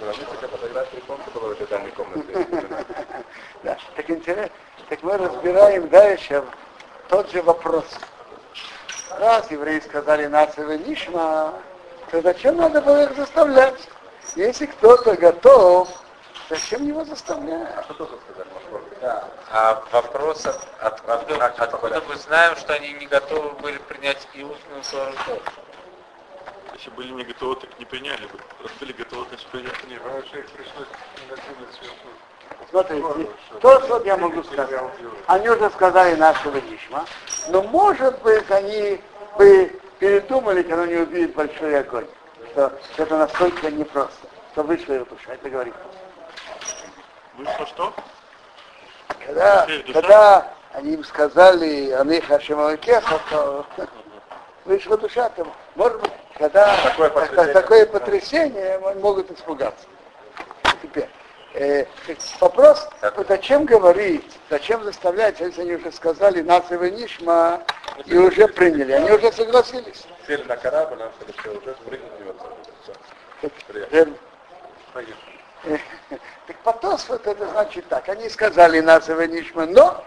Разница, фотографии комнаты была в этой дальней комнате. Да, так интересно. Так мы разбираем дальше тот же вопрос. Раз евреи сказали нацию Нишма, то зачем надо было их заставлять? Если кто-то готов, зачем его заставлять? Да. А вопрос, от, от, откуда, откуда мы знаем, что они не готовы были принять и устную тоже? Если были не готовы, так не приняли бы. Раз были готовы, значит приняли. Не, их пришлось Смотрите, то, что я могу сказать. Они уже сказали нашего Нишма, но может быть они бы передумали, когда они увидят большой огонь, что это настолько непросто, что вышло его душа. Это говорит. Вышло что? Когда, когда они им сказали о них Хашималакеха, то вышла душа тому. Может быть, когда такое потрясение, такое потрясение могут испугаться. Теперь. Э, вопрос, вот зачем говорить, зачем заставлять, если они уже сказали нацию Нишма и уже приняли, они уже согласились. Сели на корабль, нам уже прыгнуть Так потос вот это значит так, они сказали нацию Нишма, но а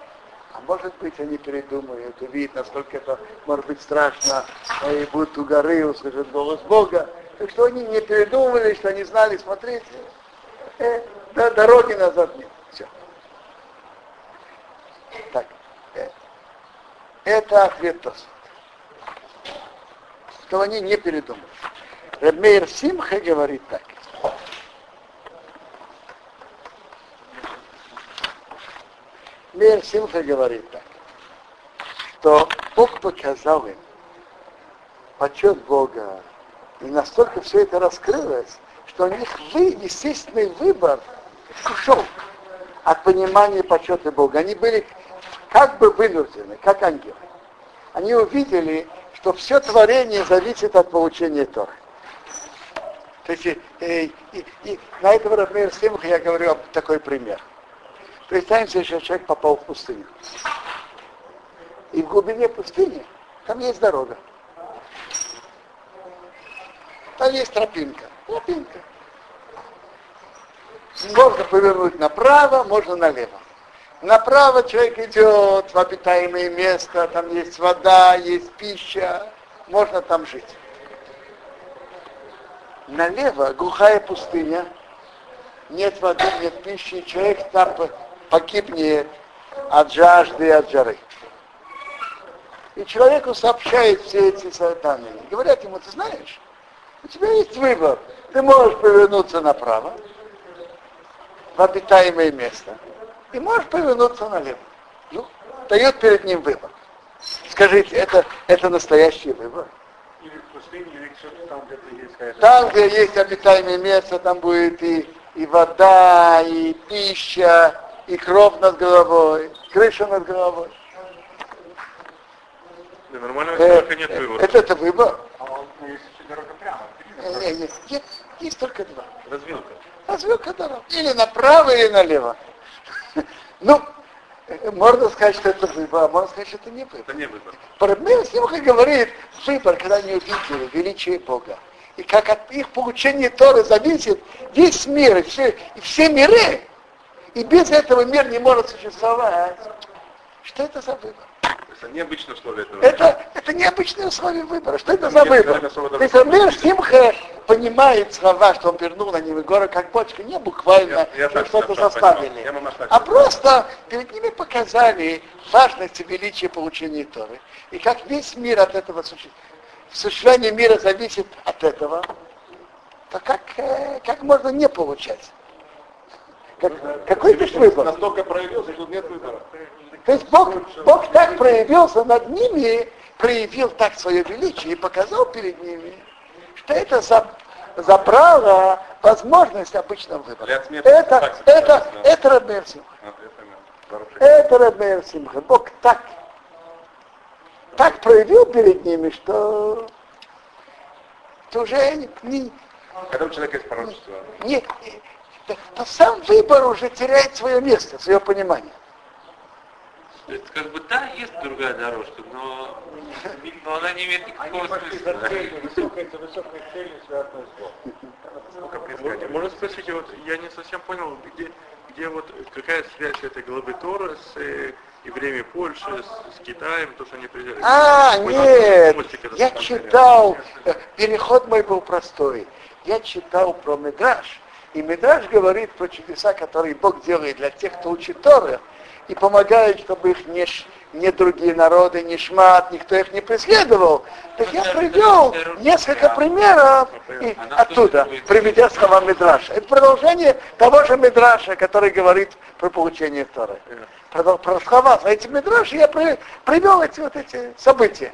может быть, они передумают, увидят, насколько это может быть страшно, и будут у горы, услышат голос Бога. Так что они не передумывали, что они знали, смотрите, э, да, дороги назад нет. Все. Так. Э, это ответ Тосфот. Что они не передумали. Рабмейр Симха говорит так. Мейр Симха говорит так, что Бог показал им почет Бога, и настолько все это раскрылось, что у них вы, естественный выбор ушел от понимания почета Бога. Они были как бы вынуждены, как ангелы. Они увидели, что все творение зависит от получения Торы. То есть, и, и, и на этом Рафмейр Симха я говорю такой пример. Представим себе, что человек попал в пустыню. И в глубине пустыни там есть дорога. Там есть тропинка. Тропинка. Можно повернуть направо, можно налево. Направо человек идет в обитаемое место, там есть вода, есть пища, можно там жить. Налево глухая пустыня, нет воды, нет пищи, человек там погибнет от жажды и от жары. И человеку сообщают все эти данные. Говорят ему, ты знаешь, у тебя есть выбор. Ты можешь повернуться направо, в обитаемое место. И можешь повернуться налево. Ну, дает перед ним выбор. Скажите, это, это настоящий выбор? Или в пустыне, или там, где есть Там, где есть обитаемое место, там будет и, и вода, и пища, и кров над головой, крыша над головой. Да, нормально, э, нет выбора. Это, это выбор. А он, есть дорога прямо. Нет, нет, есть, есть только два. Развилка развилка дорог. Или направо, или налево. Ну, можно сказать, что это выбор, а можно сказать, что это не выбор. Это не выбор. Парадмир Симха говорит, выбор, когда они увидели величие Бога. И как от их получения Торы зависит весь мир, и все, и все миры. И без этого мир не может существовать. Что это за выбор? Это необычное условие этого. Это, это необычное условие выбора. Что это, это за выбор? То есть Рамир Симха понимает слова, что он вернул на него горы как бочка, не буквально что-то заставили, а просто перед ними показали важность и величие получения Торы. И как весь мир от этого существует. Существование мира зависит от этого, то как, э, как можно не получать? Как, какой здесь выбор? Настолько проявился, что нет выбора. То есть Бог, Бог так проявился над ними, проявил так свое величие и показал перед ними, что это за, за право, возможность обычного выбора. Это, это, это Рабмер Это Рабмер Симха. Бог так, так проявил перед ними, что, что уже не, когда у человека есть пророчество. Не, то сам выбор уже теряет свое место, свое понимание. То есть, как бы, да, есть другая дорожка, но, но она не имеет никакого смысла. Можно спросить, вот я не совсем понял, где, где вот какая связь этой главы Тора с э, евреями Польши, с, с Китаем, то, что они приезжали. А, нет, я читал, э, переход мой был простой. Я читал про Медраж, и Медраж говорит про чудеса, которые Бог делает для тех, кто учит Торы, и помогает, чтобы их не, не другие народы, не шмат, никто их не преследовал. Так я привел несколько примеров и оттуда, приведя слова Мидраша. Это продолжение того же Мидраша, который говорит про получение Торы. Про, про слова эти Мидраши я при, привел эти вот эти события.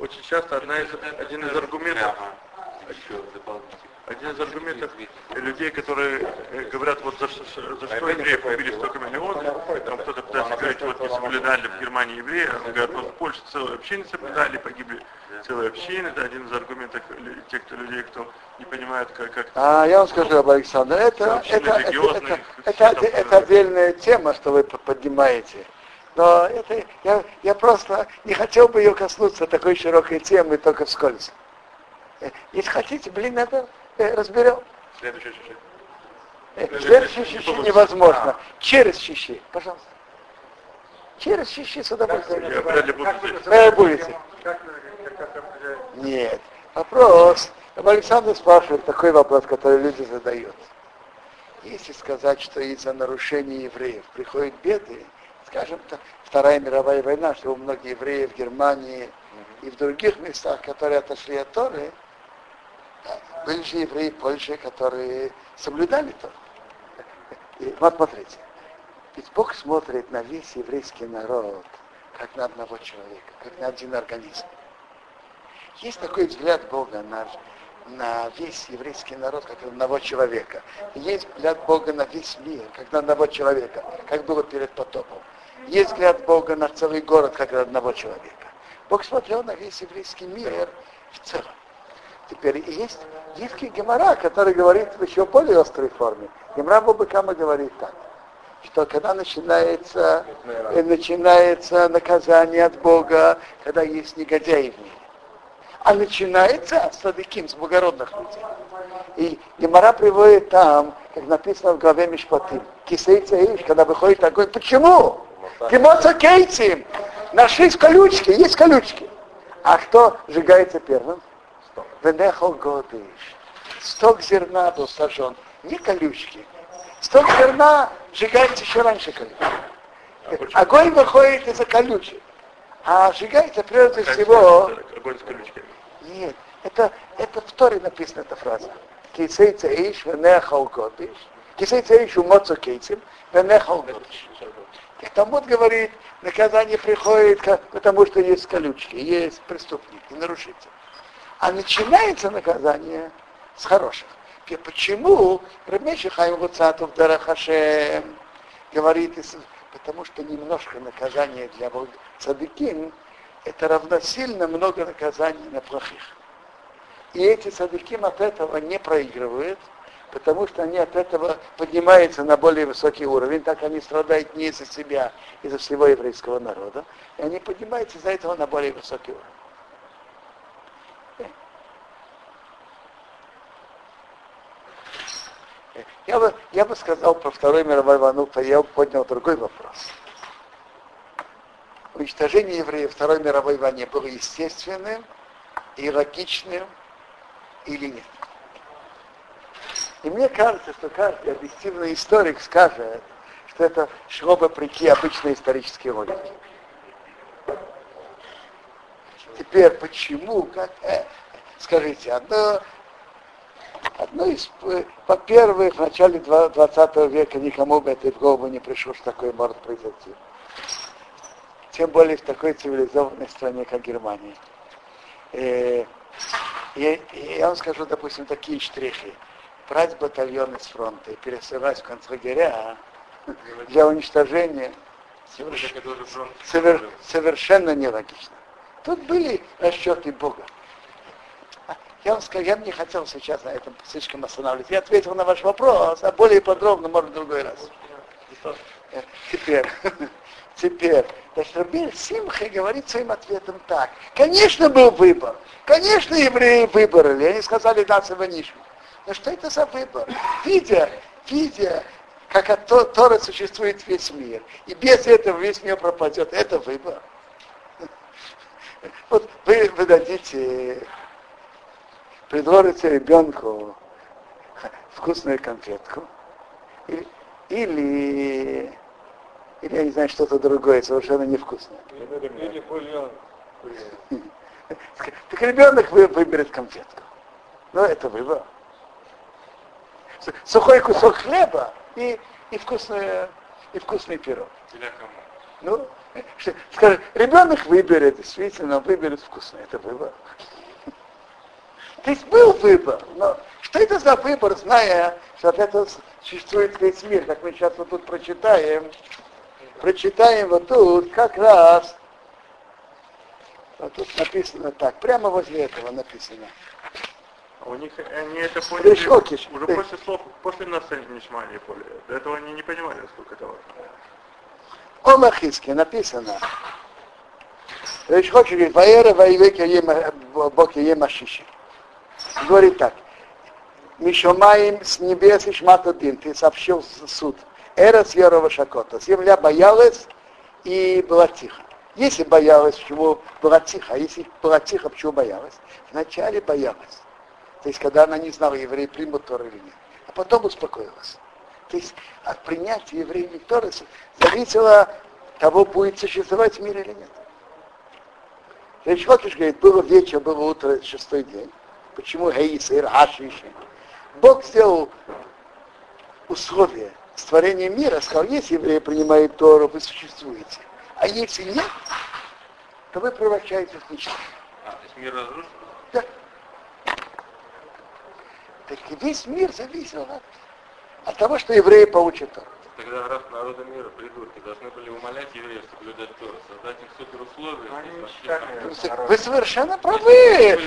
Очень часто одна из, один из аргументов, один из аргументов людей, которые э, говорят, вот за, что, за что евреев убили столько миллионов, там кто-то пытается сказать, вот не соблюдали в Германии евреи, а говорят, вот в Польше целые общины соблюдали, погибли целые общины, это один из аргументов тех кто, людей, кто не понимает, как... как а, я вам скажу об Александре, это, это, это, это, это, это, отдельная тема, что вы поднимаете. Но это, я, я просто не хотел бы ее коснуться такой широкой темы только вскользь. Э, если хотите, блин, это разберем. Следующий. Э, следующий щищи невозможно. А. Через щищи, пожалуйста. Через щищи с удовольствием. Вы будете. Нет. Вопрос. Александр спрашивает такой вопрос, который люди задают. Если сказать, что из-за нарушения евреев приходят беды, скажем, Вторая мировая война, что у многих евреев в Германии и в других местах, которые отошли от Торы, были же евреи Польши, которые соблюдали то. И вот смотрите, ведь Бог смотрит на весь еврейский народ, как на одного человека, как на один организм. Есть такой взгляд Бога на, на весь еврейский народ, как на одного человека. есть взгляд Бога на весь мир, как на одного человека, как было перед потопом. Есть взгляд Бога на целый город, как на одного человека. Бог смотрел на весь еврейский мир в целом. Теперь есть Гифки Гемора, который говорит в еще более острой форме. Гемора Бабакама говорит так, что когда начинается, начинается наказание от Бога, когда есть негодяи в мире. А начинается с садыким, с благородных людей. И Гемора приводит там, как написано в главе Мишпатим, кисейца иш, когда выходит огонь. Почему? Кимоца кейцим. Нашлись колючки, есть колючки. А кто сжигается первым? Венехал годыш. Сток зерна был сожжен. Не колючки. Сток зерна сжигается еще раньше колючки. Огонь выходит из-за колючек. А сжигается прежде всего... Огонь с колючками. Нет, это, это в Торе написана эта фраза. Кисейца иш венехал годыш. Кисейца иш умоцу кейцем венехал годыш. И Талмуд говорит, наказание приходит, потому что есть колючки, есть преступники, нарушители. А начинается наказание с хороших. И почему Рамеши Хайм Вуцатов Дарахашем говорит, потому что немножко наказания для цадыкин, это равносильно много наказаний на плохих. И эти садыким от этого не проигрывают, потому что они от этого поднимаются на более высокий уровень, так они страдают не из-за себя, из-за всего еврейского народа, и они поднимаются из-за этого на более высокий уровень. Я бы, я бы сказал про Вторую мировую войну, я бы поднял другой вопрос. Уничтожение евреев Второй мировой войне было естественным и логичным или нет. И мне кажется, что каждый объективный историк скажет, что это шло бы прийти обычной исторической логике. Теперь почему, как, э, скажите, одно Из, во-первых, в начале 20 века никому бы это в голову не пришло, что такое может произойти. Тем более в такой цивилизованной стране, как Германия. И, и, и я вам скажу, допустим, такие штрихи. Брать батальон из фронта и пересылать в концлагеря для уничтожения соверш... совер... совершенно нелогично. Тут были расчеты Бога. Я вам скажу, я не хотел сейчас на этом слишком останавливаться. Я ответил на ваш вопрос, а более подробно, может, в другой раз. Теперь, Теперь, значит, Рабель Симха говорит своим ответом так. Конечно, был выбор. Конечно, евреи выбрали. Они сказали, да, Саванишма. Но что это за выбор? Видя, видя, как от Тора существует весь мир, и без этого весь мир пропадет, это выбор. Вот вы, вы дадите, предложите ребенку вкусную конфетку, или, или или, я не знаю, что-то другое, совершенно невкусное. Или бульон. Так ребенок выберет конфетку. Но это выбор. Сухой кусок хлеба и, и, вкусный, и вкусный пирог. Ну, скажи, ребенок выберет, действительно, выберет вкусный. Это выбор. То есть был выбор, но что это за выбор, зная, что от этого существует весь мир, как мы сейчас вот тут прочитаем, прочитаем вот тут как раз, вот тут написано так, прямо возле этого написано. А у них они это поняли уже Ты. после слов, после нас они не шмали поняли. До этого они не понимали, сколько это важно. О Махиске написано. Речь хочет говорит, Ваера Ваивеки Боки Емашиши. Говорит так. Мишомаем с небес и шматодин. Ты сообщил суд. Эрос Ярова Шакота. Земля боялась и была тихо. Если боялась, почему была тихо, а если была тихо, почему боялась? Вначале боялась. То есть, когда она не знала, евреи примут Тору или нет. А потом успокоилась. То есть, от принятия евреями Торы зависело того, будет существовать мир или нет. Речь говорит, было вечер, было утро, шестой день. Почему Хаисир, Ашиши? Бог сделал условия створения мира, сказал, если евреи принимают Тору, вы существуете. А если нет, то вы превращаетесь в ничто. А, то есть мир разрушен? Да. Так весь мир зависел от, от того, что евреи получат Тору. Тогда раз народы мира придурки должны были умолять евреев соблюдать Тору, создать им супер условия. Вы совершенно правы.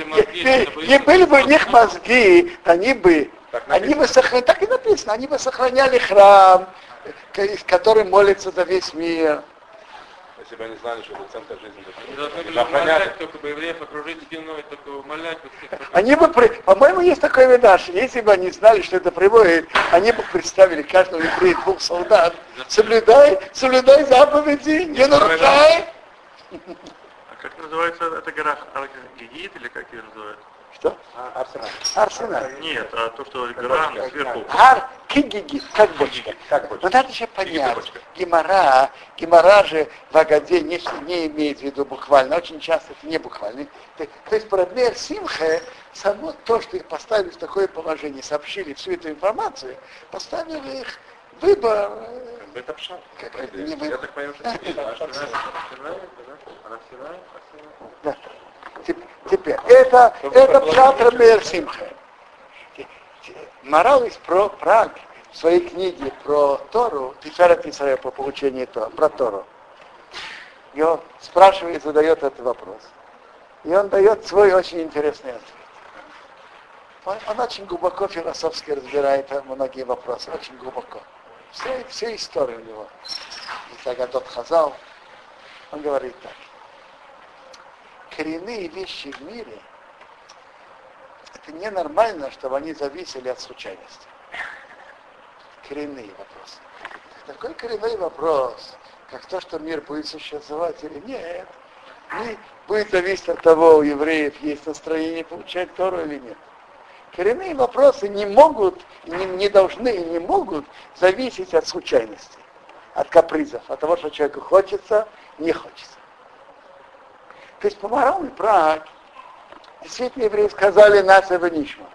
Не были бы у них мозги, они бы они бы сохраняли, так и написано, они бы сохраняли храм, в котором молится за весь мир. Если бы они знали, что это центр жизни. Они должны были умолять, только бы евреев окружить стеной, только умолять. Они бы, по-моему, есть такой видаш, если бы они знали, что это приводит, они бы представили каждого еврея двух солдат. Соблюдай, соблюдай заповеди, не нарушай. А как называется эта гора? Гигит или как ее называют? Что? Арсенал. Арсенал. Нет, а то, что гора сверху. Ар, кигиги, как бочка. Как бочка. Но надо еще понять, гемора, гемора же в Агаде не, не имеет в виду буквально, очень часто это не буквально. То, есть проблема Симхе, само то, что их поставили в такое положение, сообщили всю эту информацию, поставили их выбор. Это пшат. Как это не выбор. Я так понял, что она Да. Теперь, это, это Пшатра Мерсимха. Морал из про Праг в своей книге про Тору, Тиферет Исраил по получению Тору, про Тору. И он спрашивает, задает этот вопрос. И он дает свой очень интересный ответ. Он, он очень глубоко философски разбирает многие вопросы, очень глубоко. Все, все истории у него. И Тагадот Хазал, он говорит так коренные вещи в мире, это ненормально, чтобы они зависели от случайности. Коренные вопросы. Такой коренной вопрос, как то, что мир будет существовать или нет, не будет зависеть от того, у евреев есть настроение получать Тору или нет. Коренные вопросы не могут, не, не должны и не могут зависеть от случайности, от капризов, от того, что человеку хочется, не хочется. То есть по моралу Праг действительно евреи сказали нас это ничего.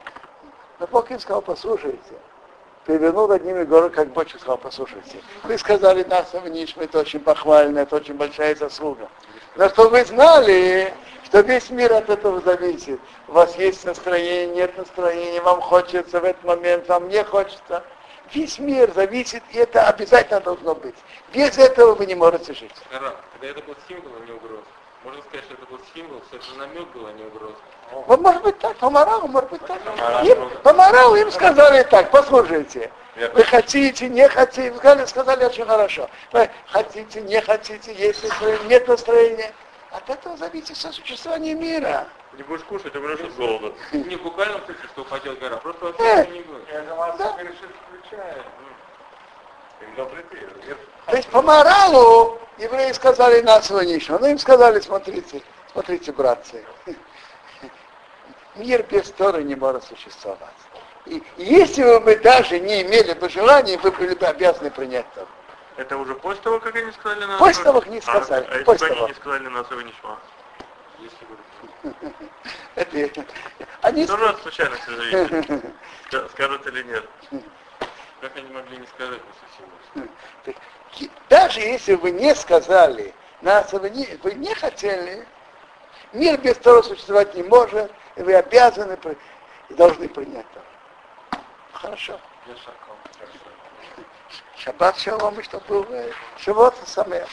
Но Бог им сказал, послушайте, перевернул над ними гору, как бочку сказал, послушайте. Вы сказали нас Нишма, это очень похвально, это очень большая заслуга. Но что вы знали, что весь мир от этого зависит. У вас есть настроение, нет настроения, вам хочется в этот момент, вам не хочется. Весь мир зависит, и это обязательно должно быть. Без этого вы не можете жить. Когда это был символ, а не угроза. Можно сказать, что это был символ, все же намек был, а не угроза. Вот может быть так, по моралу, может быть так. Им, по моралу им сказали так, послушайте, вы хотите, не хотите, сказали, сказали очень хорошо. Вы хотите, не хотите, есть настроение, нет настроения. От этого зависит сосуществование мира. Не будешь кушать, умрешь от голода. Не в буквальном смысле, что упадет гора, просто вообще Э. не будет. Да. включает. То есть по моралу евреи сказали нас ничего. Но им сказали, смотрите, смотрите, братцы, мир без Торы не может существовать. И если бы мы даже не имели бы желания, вы были бы обязаны принять Тору. Это уже после того, как они сказали на После того, как они сказали, А, а если после бы они того. не сказали на Асава ничего? Если бы Это, они, Тоже случайности зависит. Ска- Скажут или нет. Как они могли не сказать после всего? даже если вы не сказали, нас вы не, вы не хотели, мир без Торы существовать не может, и вы обязаны и должны принять Тору. Хорошо. Шаббат шалом, и чтобы был Шавот самое.